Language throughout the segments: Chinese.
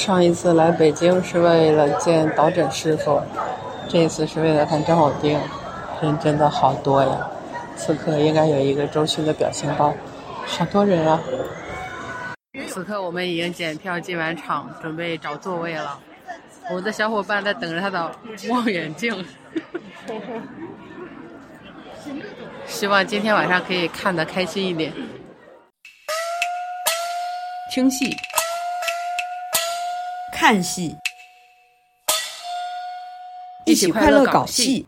上一次来北京是为了见导诊师傅，这一次是为了看张火丁，人真的好多呀！此刻应该有一个周迅的表情包，好多人啊！此刻我们已经检票进完场，准备找座位了。我们的小伙伴在等着他的望远镜，希望今天晚上可以看得开心一点。听戏。看戏，一起快乐搞戏。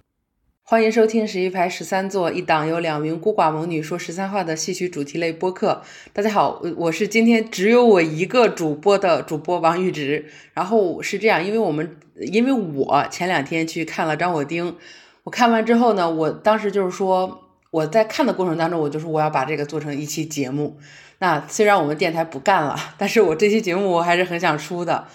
欢迎收听十一排十三座一档由两名孤寡猛女说十三话的戏曲主题类播客。大家好，我是今天只有我一个主播的主播王玉直。然后是这样，因为我们因为我前两天去看了张火丁，我看完之后呢，我当时就是说我在看的过程当中，我就说我要把这个做成一期节目。那虽然我们电台不干了，但是我这期节目我还是很想出的。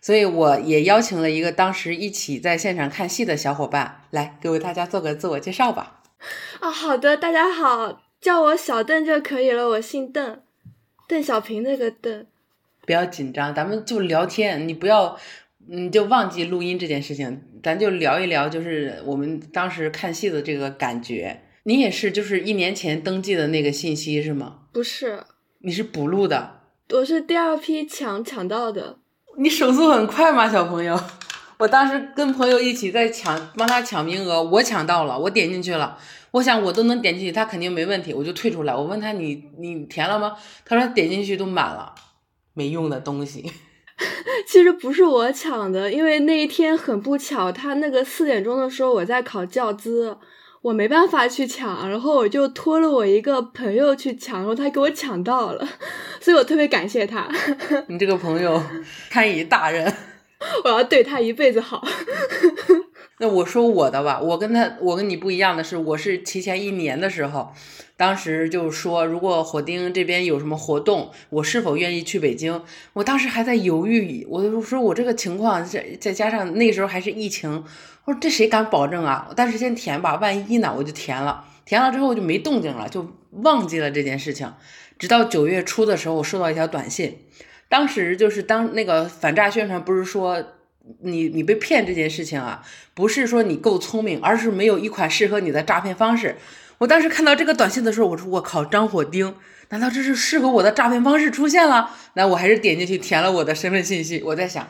所以我也邀请了一个当时一起在现场看戏的小伙伴来给大家做个自我介绍吧。啊，好的，大家好，叫我小邓就可以了，我姓邓，邓小平那个邓。不要紧张，咱们就聊天，你不要，你就忘记录音这件事情，咱就聊一聊，就是我们当时看戏的这个感觉。你也是，就是一年前登记的那个信息是吗？不是，你是补录的。我是第二批抢抢到的。你手速很快吗，小朋友？我当时跟朋友一起在抢，帮他抢名额，我抢到了，我点进去了。我想我都能点进去，他肯定没问题，我就退出来。我问他你你填了吗？他说点进去都满了，没用的东西。其实不是我抢的，因为那一天很不巧，他那个四点钟的时候我在考教资。我没办法去抢，然后我就托了我一个朋友去抢，然后他给我抢到了，所以我特别感谢他。你这个朋友 堪以大人，我要对他一辈子好。那我说我的吧，我跟他，我跟你不一样的是，我是提前一年的时候，当时就说，如果火丁这边有什么活动，我是否愿意去北京？我当时还在犹豫，我就说我这个情况再再加上那时候还是疫情，我说这谁敢保证啊？但是先填吧，万一呢？我就填了，填了之后就没动静了，就忘记了这件事情。直到九月初的时候，我收到一条短信，当时就是当那个反诈宣传不是说。你你被骗这件事情啊，不是说你够聪明，而是没有一款适合你的诈骗方式。我当时看到这个短信的时候，我说我靠，张火丁，难道这是适合我的诈骗方式出现了？那我还是点进去填了我的身份信息。我在想。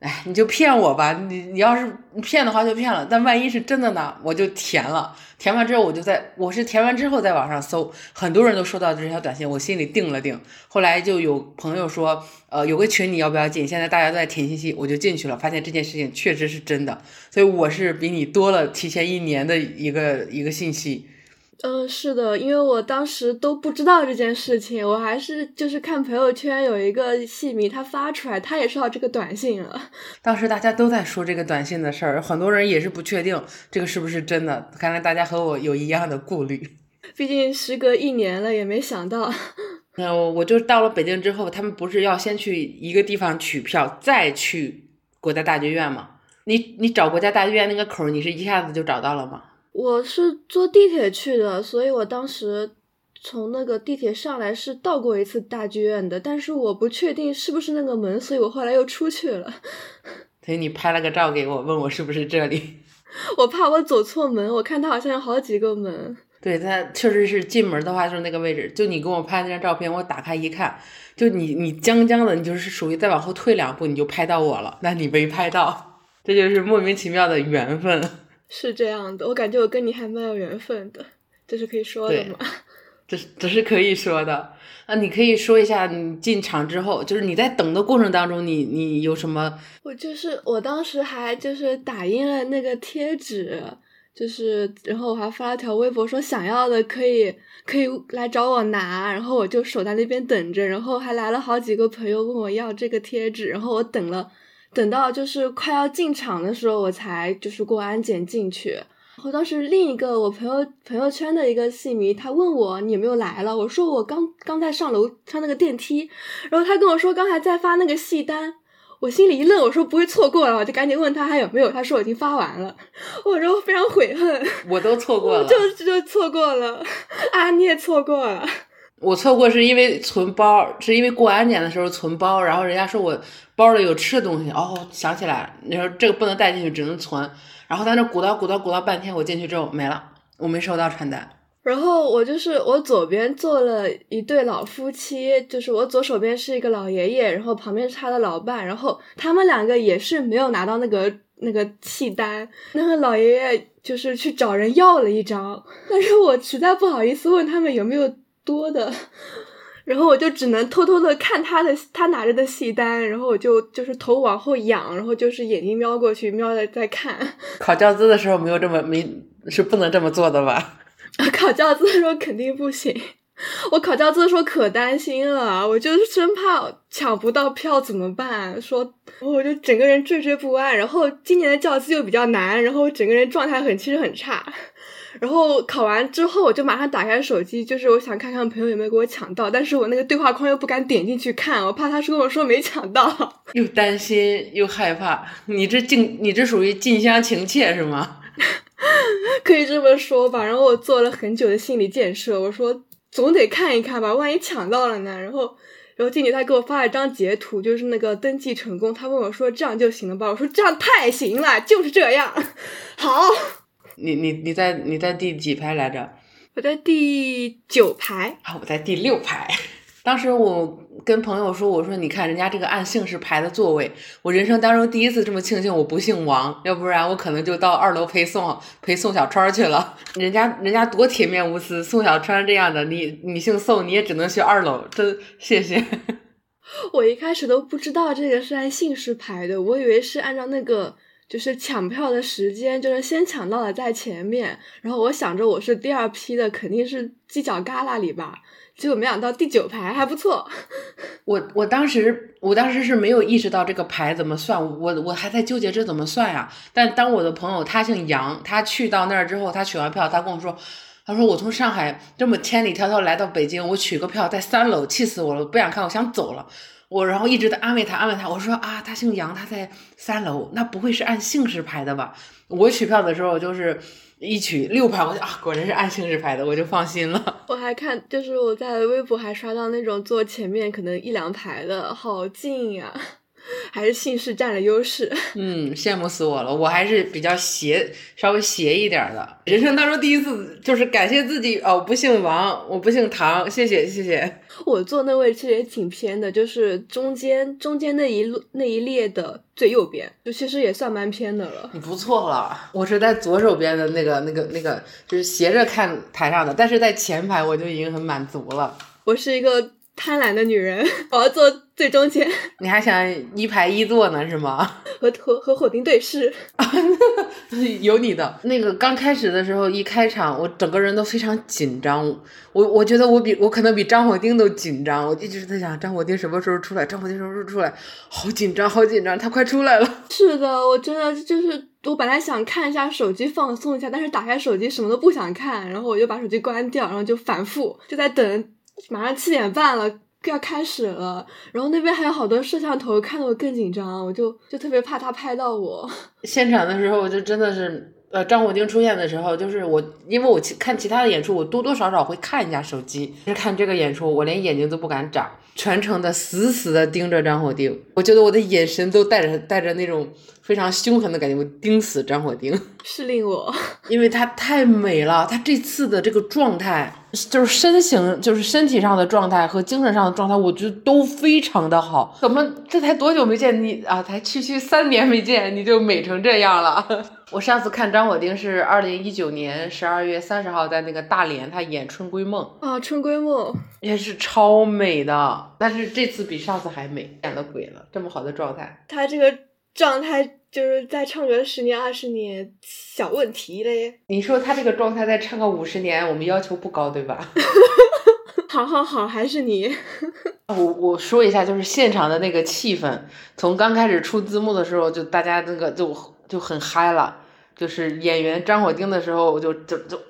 哎，你就骗我吧，你你要是骗的话就骗了，但万一是真的呢？我就填了，填完之后我就在，我是填完之后在网上搜，很多人都收到这条短信，我心里定了定。后来就有朋友说，呃，有个群你要不要进？现在大家都在填信息，我就进去了，发现这件事情确实是真的，所以我是比你多了提前一年的一个一个信息。嗯，是的，因为我当时都不知道这件事情，我还是就是看朋友圈有一个戏迷他发出来，他也收到这个短信了。当时大家都在说这个短信的事儿，很多人也是不确定这个是不是真的。看来大家和我有一样的顾虑。毕竟时隔一年了，也没想到。那我我就到了北京之后，他们不是要先去一个地方取票，再去国家大剧院吗？你你找国家大剧院那个口，你是一下子就找到了吗？我是坐地铁去的，所以我当时从那个地铁上来是到过一次大剧院的，但是我不确定是不是那个门，所以我后来又出去了。所以你拍了个照给我，问我是不是这里？我怕我走错门，我看它好像有好几个门。对，它确实是进门的话就是那个位置。就你给我拍那张照片，我打开一看，就你你将将的，你就是属于再往后退两步你就拍到我了，那你没拍到，这就是莫名其妙的缘分。是这样的，我感觉我跟你还蛮有缘分的，这是可以说的吗？这是这是可以说的啊！你可以说一下你进场之后，就是你在等的过程当中，你你有什么？我就是我当时还就是打印了那个贴纸，就是然后我还发了条微博说想要的可以可以来找我拿，然后我就守在那边等着，然后还来了好几个朋友问我要这个贴纸，然后我等了。等到就是快要进场的时候，我才就是过安检进去。然后当时另一个我朋友朋友圈的一个戏迷，他问我你有没有来了，我说我刚刚在上楼上那个电梯。然后他跟我说刚才在发那个戏单，我心里一愣，我说不会错过了，我就赶紧问他还有没有，他说我已经发完了。我说非常悔恨，我都错过了，就就错过了 啊，你也错过了。我错过是因为存包，是因为过安检的时候存包，然后人家说我包里有吃的东西，哦，想起来，你说这个不能带进去，只能存，然后在那鼓捣鼓捣鼓捣半天，我进去之后没了，我没收到传单。然后我就是我左边坐了一对老夫妻，就是我左手边是一个老爷爷，然后旁边是他的老伴，然后他们两个也是没有拿到那个那个契单，那个老爷爷就是去找人要了一张，但是我实在不好意思问他们有没有多的，然后我就只能偷偷的看他的他拿着的戏单，然后我就就是头往后仰，然后就是眼睛瞄过去，瞄着在看。考教资的时候没有这么没是不能这么做的吧？考教资的时候肯定不行，我考教资的时候可担心了，我就生怕抢不到票怎么办？说我就整个人惴惴不安。然后今年的教资又比较难，然后整个人状态很其实很差。然后考完之后，我就马上打开手机，就是我想看看朋友有没有给我抢到，但是我那个对话框又不敢点进去看，我怕他是跟我说没抢到，又担心又害怕。你这近，你这属于近乡情怯是吗？可以这么说吧，然后我做了很久的心理建设，我说总得看一看吧，万一抢到了呢？然后，然后经理他给我发了一张截图，就是那个登记成功，他问我说这样就行了吧？我说这样太行了，就是这样。好，你你你在你在第几排来着？我在第九排。啊，我在第六排。当时我跟朋友说：“我说你看人家这个按姓氏排的座位，我人生当中第一次这么庆幸我不姓王，要不然我可能就到二楼陪宋陪宋小川去了。人家人家多铁面无私，宋小川这样的，你你姓宋，你也只能去二楼。真谢谢。我一开始都不知道这个是按姓氏排的，我以为是按照那个就是抢票的时间，就是先抢到了在前面。然后我想着我是第二批的，肯定是犄角旮旯里吧。”结果没想到第九排还不错，我我当时我当时是没有意识到这个排怎么算，我我还在纠结这怎么算呀。但当我的朋友他姓杨，他去到那儿之后，他取完票，他跟我说，他说我从上海这么千里迢迢来到北京，我取个票在三楼，气死我了，不想看，我想走了。我然后一直在安慰他，安慰他，我说啊，他姓杨，他在三楼，那不会是按姓氏排的吧？我取票的时候就是。一取六排，我就啊，果然是按姓氏排的，我就放心了。我还看，就是我在微博还刷到那种坐前面可能一两排的，好近呀。还是姓氏占了优势，嗯，羡慕死我了。我还是比较邪，稍微邪一点的。人生当中第一次，就是感谢自己哦，不姓王，我不姓唐，谢谢谢谢。我坐那位其实也挺偏的，就是中间中间那一路那一列的最右边，就其实也算蛮偏的了。你不错了，我是在左手边的那个那个那个，就是斜着看台上的，但是在前排我就已经很满足了。我是一个。贪婪的女人，我要坐最中间。你还想一排一坐呢，是吗？和和和火丁对视，有你的那个刚开始的时候，一开场我整个人都非常紧张。我我觉得我比我可能比张火丁都紧张。我一直在想张火丁什么时候出来，张火丁什么时候出来，好紧张，好紧张，他快出来了。是的，我真的就是我本来想看一下手机放松一下，但是打开手机什么都不想看，然后我就把手机关掉，然后就反复就在等。马上七点半了，要开始了，然后那边还有好多摄像头，看得我更紧张，我就就特别怕他拍到我。现场的时候，我就真的是，呃，张火丁出现的时候，就是我，因为我看其他的演出，我多多少少会看一下手机，是看这个演出，我连眼睛都不敢眨，全程的死死的盯着张火丁，我觉得我的眼神都带着带着那种非常凶狠的感觉，我盯死张火丁，是令我，因为他太美了，他这次的这个状态。就是身形，就是身体上的状态和精神上的状态，我觉得都非常的好。怎么这才多久没见你啊？才区区三年没见，你就美成这样了？我上次看张火丁是二零一九年十二月三十号在那个大连，他演《春闺梦》啊，《春闺梦》也是超美的，但是这次比上次还美，演了鬼了，这么好的状态，他这个状态。就是再唱个十年二十年小问题嘞。你说他这个状态再唱个五十年，我们要求不高，对吧？好好好，还是你。我我说一下，就是现场的那个气氛，从刚开始出字幕的时候，就大家那个就就很嗨了。就是演员张火丁的时候，我就就就。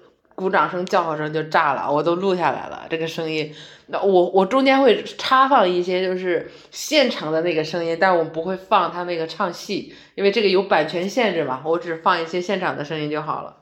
鼓掌声、叫好声就炸了，我都录下来了。这个声音，那我我中间会插放一些，就是现场的那个声音，但我不会放他那个唱戏，因为这个有版权限制嘛。我只放一些现场的声音就好了。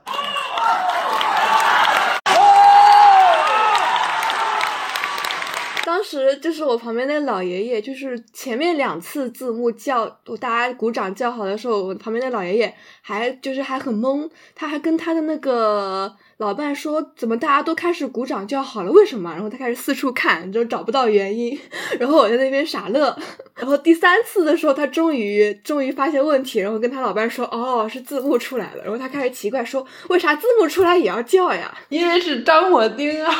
时就是我旁边那个老爷爷，就是前面两次字幕叫大家鼓掌叫好的时候，我旁边那老爷爷还就是还很懵，他还跟他的那个。老伴说：“怎么大家都开始鼓掌叫好了？为什么？”然后他开始四处看，就找不到原因。然后我在那边傻乐。然后第三次的时候，他终于终于发现问题，然后跟他老伴说：“哦，是字幕出来了。”然后他开始奇怪说：“为啥字幕出来也要叫呀？”因为是张火丁啊！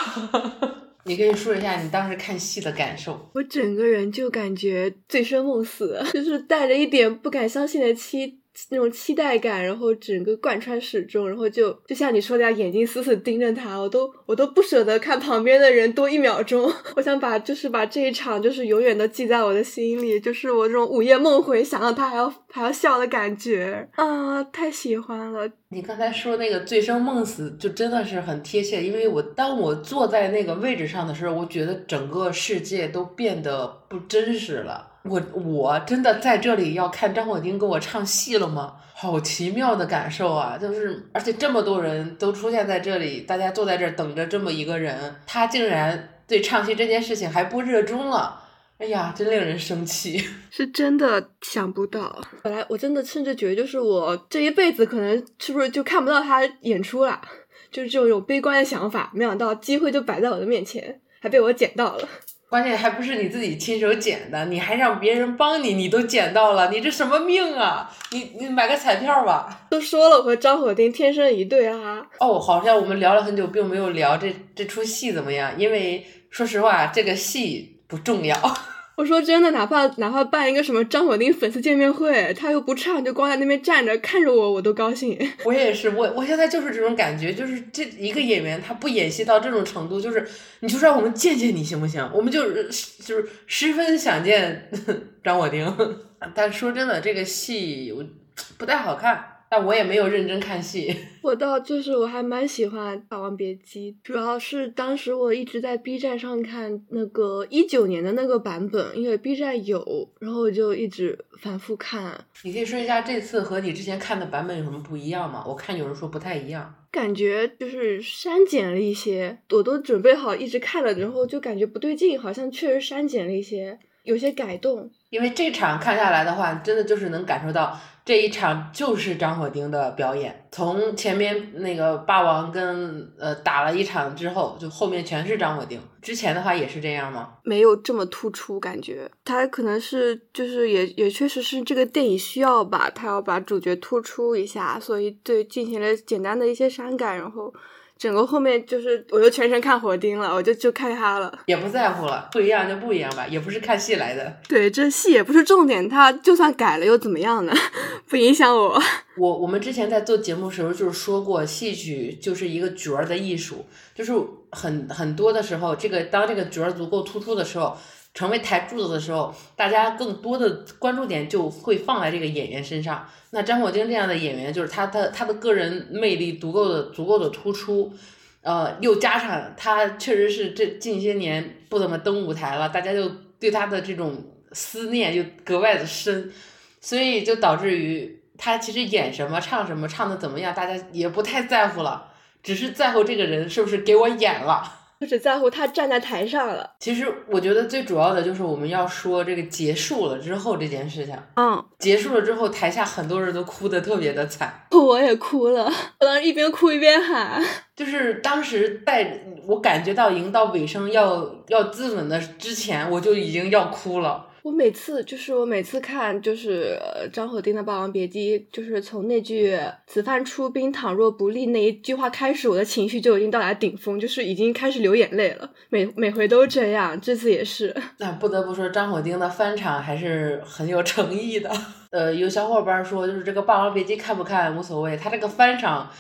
你可以说一下你当时看戏的感受。我整个人就感觉醉生梦死，就是带着一点不敢相信的期。那种期待感，然后整个贯穿始终，然后就就像你说的，眼睛死死盯着他，我都我都不舍得看旁边的人多一秒钟。我想把就是把这一场就是永远的记在我的心里，就是我这种午夜梦回，想到他还要还要笑的感觉啊，太喜欢了。你刚才说那个醉生梦死，就真的是很贴切，因为我当我坐在那个位置上的时候，我觉得整个世界都变得不真实了。我我真的在这里要看张火丁给我唱戏了吗？好奇妙的感受啊！就是而且这么多人都出现在这里，大家坐在这儿等着这么一个人，他竟然对唱戏这件事情还不热衷了。哎呀，真令人生气！是真的想不到，本来我真的甚至觉得，就是我这一辈子可能是不是就看不到他演出了，就是这种有悲观的想法。没想到机会就摆在我的面前，还被我捡到了。关键还不是你自己亲手捡的，你还让别人帮你，你都捡到了，你这什么命啊？你你买个彩票吧。都说了，我和张火丁天生一对啊。哦，好像我们聊了很久，并没有聊这这出戏怎么样，因为说实话，这个戏不重要。我说真的，哪怕哪怕办一个什么张火丁粉丝见面会，他又不唱，就光在那边站着看着我，我都高兴。我也是，我我现在就是这种感觉，就是这一个演员他不演戏到这种程度，就是你就让我们见见你行不行？我们就是就是十分想见 张火丁，但说真的，这个戏我不太好看。但我也没有认真看戏。我倒就是我还蛮喜欢《霸王别姬》，主要是当时我一直在 B 站上看那个一九年的那个版本，因为 B 站有，然后我就一直反复看。你可以说一下这次和你之前看的版本有什么不一样吗？我看有人说不太一样，感觉就是删减了一些，我都准备好一直看了，然后就感觉不对劲，好像确实删减了一些，有些改动。因为这场看下来的话，真的就是能感受到。这一场就是张火丁的表演，从前面那个霸王跟呃打了一场之后，就后面全是张火丁。之前的话也是这样吗？没有这么突出，感觉他可能是就是也也确实是这个电影需要吧，他要把主角突出一下，所以对进行了简单的一些删改，然后。整个后面就是，我就全程看火丁了，我就就看他了，也不在乎了，不一样就不一样吧，也不是看戏来的。对，这戏也不是重点，他就算改了又怎么样呢？不影响我。我我们之前在做节目的时候就是说过，戏曲就是一个角儿的艺术，就是很很多的时候，这个当这个角儿足够突出的时候。成为台柱子的时候，大家更多的关注点就会放在这个演员身上。那张火丁这样的演员，就是他的他的个人魅力足够的足够的突出，呃，又加上他确实是这近些年不怎么登舞台了，大家就对他的这种思念就格外的深，所以就导致于他其实演什么唱什么唱的怎么样，大家也不太在乎了，只是在乎这个人是不是给我演了。就只在乎他站在台上了。其实我觉得最主要的就是我们要说这个结束了之后这件事情。嗯，结束了之后，台下很多人都哭的特别的惨。我也哭了，我当时一边哭一边喊。就是当时在我感觉到已经到尾声要要自刎的之前，我就已经要哭了。我每次就是我每次看就是张火丁的《霸王别姬》，就是从那句“此番出兵，倘若不利”那一句话开始，我的情绪就已经到达顶峰，就是已经开始流眼泪了。每每回都这样，这次也是。那不得不说，张火丁的翻唱还是很有诚意的。呃，有小伙伴说，就是这个《霸王别姬》看不看无所谓，他这个翻唱。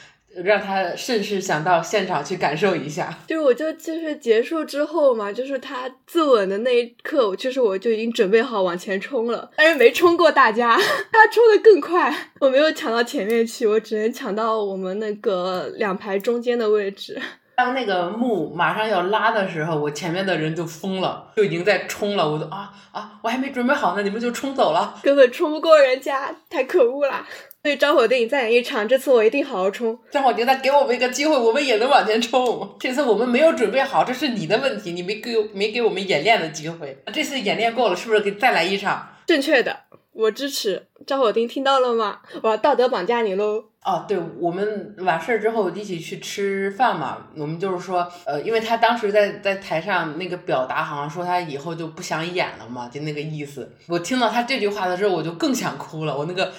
让他甚是想到现场去感受一下。就我就就是结束之后嘛，就是他自刎的那一刻，我其实我就已经准备好往前冲了，但是没冲过大家，他冲的更快，我没有抢到前面去，我只能抢到我们那个两排中间的位置。当那个幕马上要拉的时候，我前面的人就疯了，就已经在冲了。我就啊啊，我还没准备好呢，你们就冲走了，根本冲不过人家，太可恶了。所以张火定再演一场，这次我一定好好冲。张火定再给我们一个机会，我们也能往前冲。这次我们没有准备好，这是你的问题，你没给没给我们演练的机会。这次演练够了，是不是给再来一场？正确的，我支持张火丁，听到了吗？我要道德绑架你喽！哦，对，我们完事儿之后一起去吃饭嘛。我们就是说，呃，因为他当时在在台上那个表达，好像说他以后就不想演了嘛，就那个意思。我听到他这句话的时候，我就更想哭了，我那个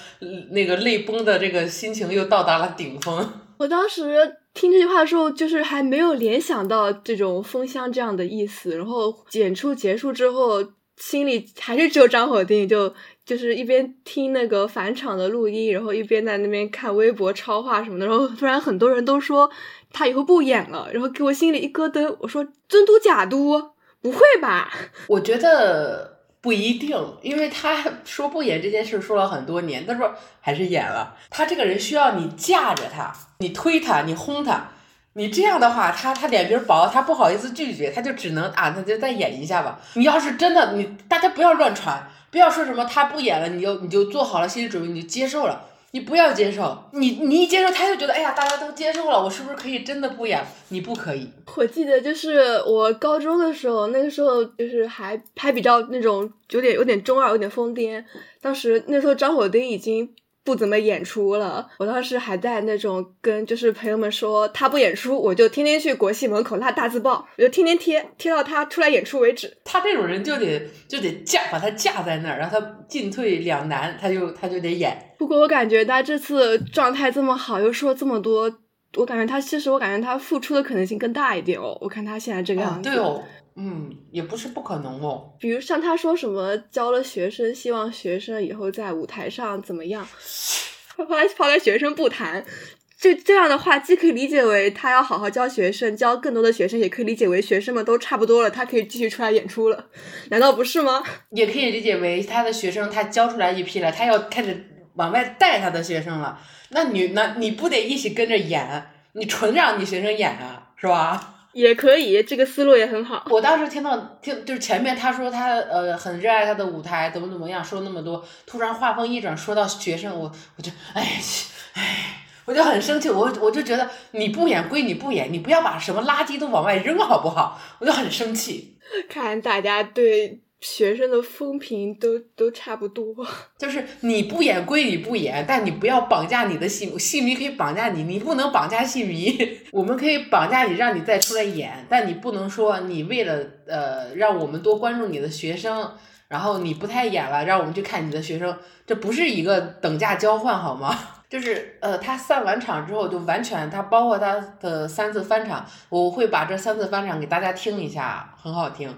那个泪崩的这个心情又到达了顶峰。我当时听这句话的时候，就是还没有联想到这种封箱这样的意思，然后演出结束之后，心里还是只有张火定就。就是一边听那个返场的录音，然后一边在那边看微博超话什么的，然后突然很多人都说他以后不演了，然后给我心里一咯噔。我说真嘟假嘟？不会吧？我觉得不一定，因为他说不演这件事说了很多年，他说还是演了。他这个人需要你架着他，你推他，你轰他，你这样的话，他他脸皮薄，他不好意思拒绝，他就只能啊，那就再演一下吧。你要是真的，你大家不要乱传。不要说什么他不演了，你就你就做好了心理准备，你就接受了。你不要接受，你你一接受，他就觉得哎呀，大家都接受了，我是不是可以真的不演？你不可以。我记得就是我高中的时候，那个时候就是还还比较那种有点有点中二，有点疯癫。当时那时候张火丁已经。不怎么演出了，我当时还在那种跟就是朋友们说他不演出，我就天天去国戏门口拉大字报，我就天天贴贴到他出来演出为止。他这种人就得就得架把他架在那儿，让他进退两难，他就他就得演。不过我感觉他这次状态这么好，又说这么多，我感觉他其实我感觉他付出的可能性更大一点哦。我看他现在这个样子。对哦。嗯，也不是不可能哦。比如像他说什么教了学生，希望学生以后在舞台上怎么样，抛抛开学生不谈，这这样的话既可以理解为他要好好教学生，教更多的学生，也可以理解为学生们都差不多了，他可以继续出来演出了，难道不是吗？也可以理解为他的学生他教出来一批了，他要开始往外带他的学生了，那你那你不得一起跟着演？你纯让你学生演啊，是吧？也可以，这个思路也很好。我当时听到听就是前面他说他呃很热爱他的舞台，怎么怎么样，说那么多，突然话锋一转说到学生，我我就哎哎，我就很生气，我我就觉得你不演归你不演，你不要把什么垃圾都往外扔好不好？我就很生气。看大家对。学生的风评都都差不多，就是你不演归你不演，但你不要绑架你的戏戏迷可以绑架你，你不能绑架戏迷。我们可以绑架你，让你再出来演，但你不能说你为了呃让我们多关注你的学生，然后你不太演了，让我们去看你的学生，这不是一个等价交换好吗？就是呃，他散完场之后就完全，他包括他的三次翻场，我会把这三次翻场给大家听一下，很好听。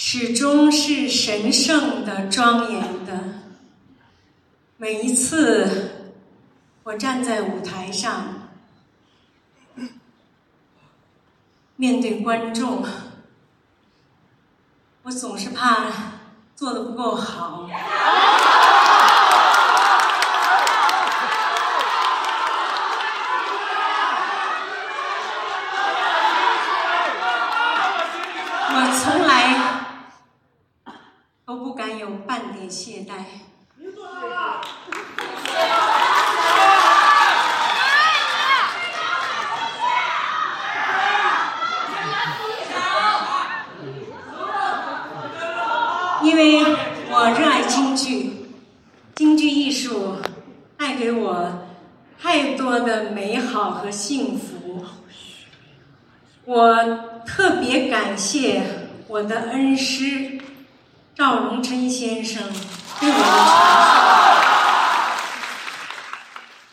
始终是神圣的、庄严的。每一次我站在舞台上，面对观众，我总是怕做的不够好。我从来都不敢有半点懈怠。因为我热爱京剧，京剧艺术带给我太多的美好和幸福。我特别感谢我的恩师赵荣琛先生对我的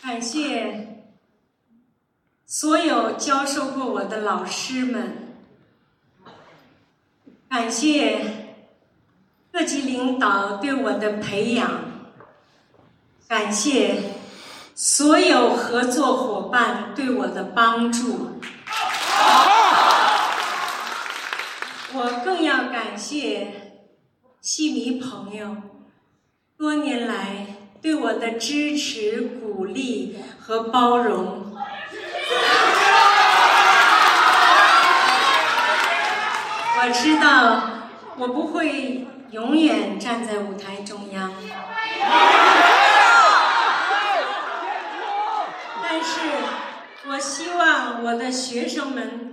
传授，感谢所有教授过我的老师们，感谢各级领导对我的培养，感谢所有合作伙伴对我的帮助。我更要感谢戏迷朋友多年来对我的支持、鼓励和包容。我知道我不会永远站在舞台中央，但是我希望我的学生们。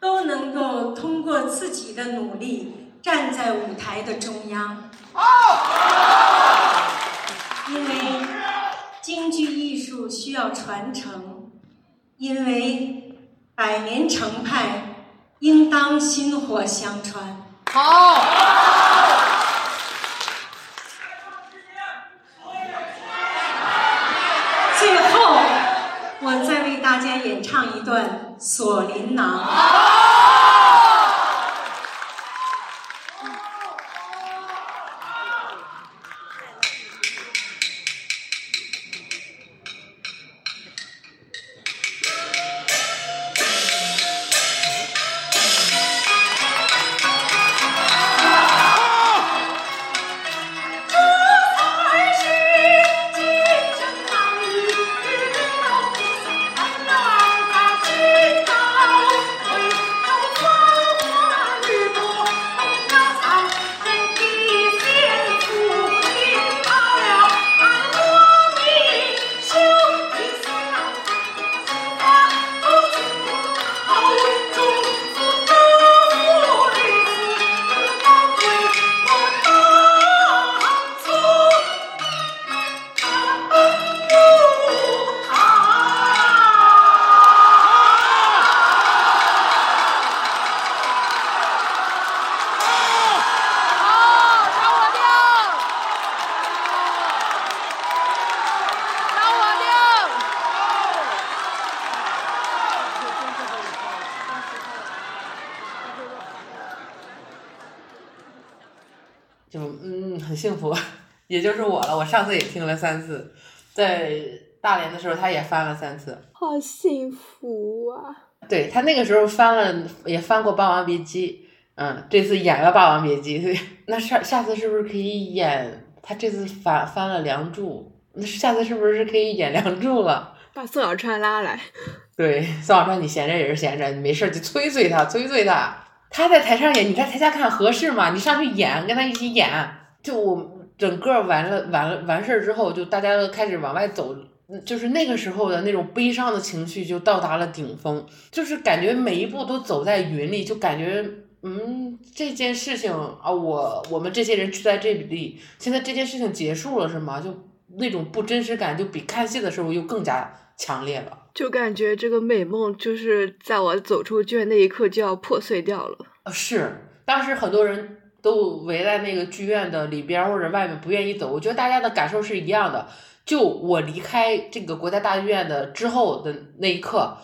都能够通过自己的努力站在舞台的中央，因为京剧艺术需要传承，因为百年成派应当薪火相传。好。最后，我再为大家演唱一段《锁麟囊》。也就是我了。我上次也听了三次，在大连的时候他也翻了三次。好幸福啊！对他那个时候翻了，也翻过《霸王别姬》，嗯，这次演了《霸王别姬》，对，那下下次是不是可以演？他这次翻翻了《梁祝》，那下次是不是可以演《梁祝》了？把宋小川拉来。对，宋小川，你闲着也是闲着，你没事就催催他，催催他。他在台上演，你在台下看合适吗？你上去演，跟他一起演。就我整个完了完了完事儿之后，就大家都开始往外走，就是那个时候的那种悲伤的情绪就到达了顶峰，就是感觉每一步都走在云里，就感觉嗯，这件事情啊，我我们这些人聚在这里，现在这件事情结束了是吗？就那种不真实感，就比看戏的时候又更加强烈了。就感觉这个美梦就是在我走出剧院那一刻就要破碎掉了。呃，是，当时很多人都围在那个剧院的里边或者外面不愿意走，我觉得大家的感受是一样的。就我离开这个国家大剧院的之后的那一刻。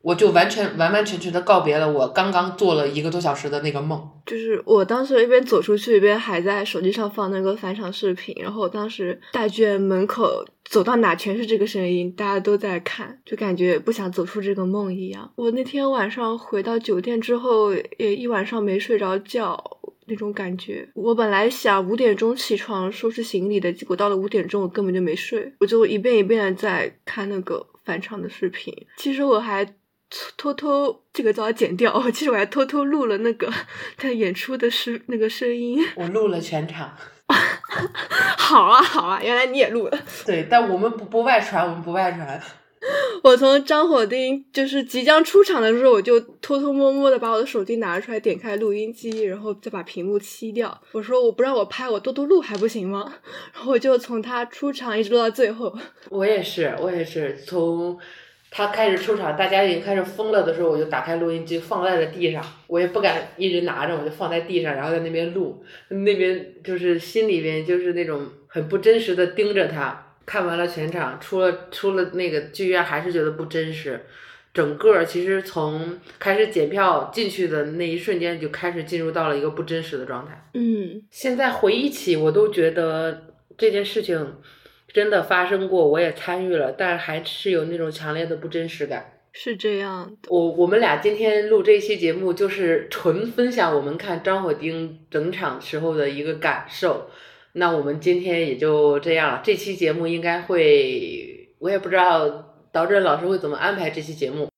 我就完全完完全全的告别了我刚刚做了一个多小时的那个梦。就是我当时一边走出去，一边还在手机上放那个返场视频。然后当时大剧院门口走到哪全是这个声音，大家都在看，就感觉不想走出这个梦一样。我那天晚上回到酒店之后，也一晚上没睡着觉，那种感觉。我本来想五点钟起床收拾行李的，结果到了五点钟，我根本就没睡，我就一遍一遍的在看那个返场的视频。其实我还。偷偷这个都要剪掉。其实我还偷偷录了那个他演出的声那个声音。我录了全场。好啊好啊，原来你也录了。对，但我们不不外传，我们不外传。我从张火丁就是即将出场的时候，我就偷偷摸摸的把我的手机拿出来，点开录音机，然后再把屏幕熄掉。我说我不让我拍，我多多录还不行吗？然后我就从他出场一直录到最后。我也是，我也是从。他开始出场，大家已经开始疯了的时候，我就打开录音机放在了地上，我也不敢一直拿着，我就放在地上，然后在那边录，那边就是心里边就是那种很不真实的盯着他。看完了全场，出了出了那个剧院，还是觉得不真实。整个其实从开始检票进去的那一瞬间，就开始进入到了一个不真实的状态。嗯，现在回忆起，我都觉得这件事情。真的发生过，我也参与了，但是还是有那种强烈的不真实感。是这样的，我我们俩今天录这期节目，就是纯分享我们看张火丁整场时候的一个感受。那我们今天也就这样了，这期节目应该会，我也不知道导诊老师会怎么安排这期节目。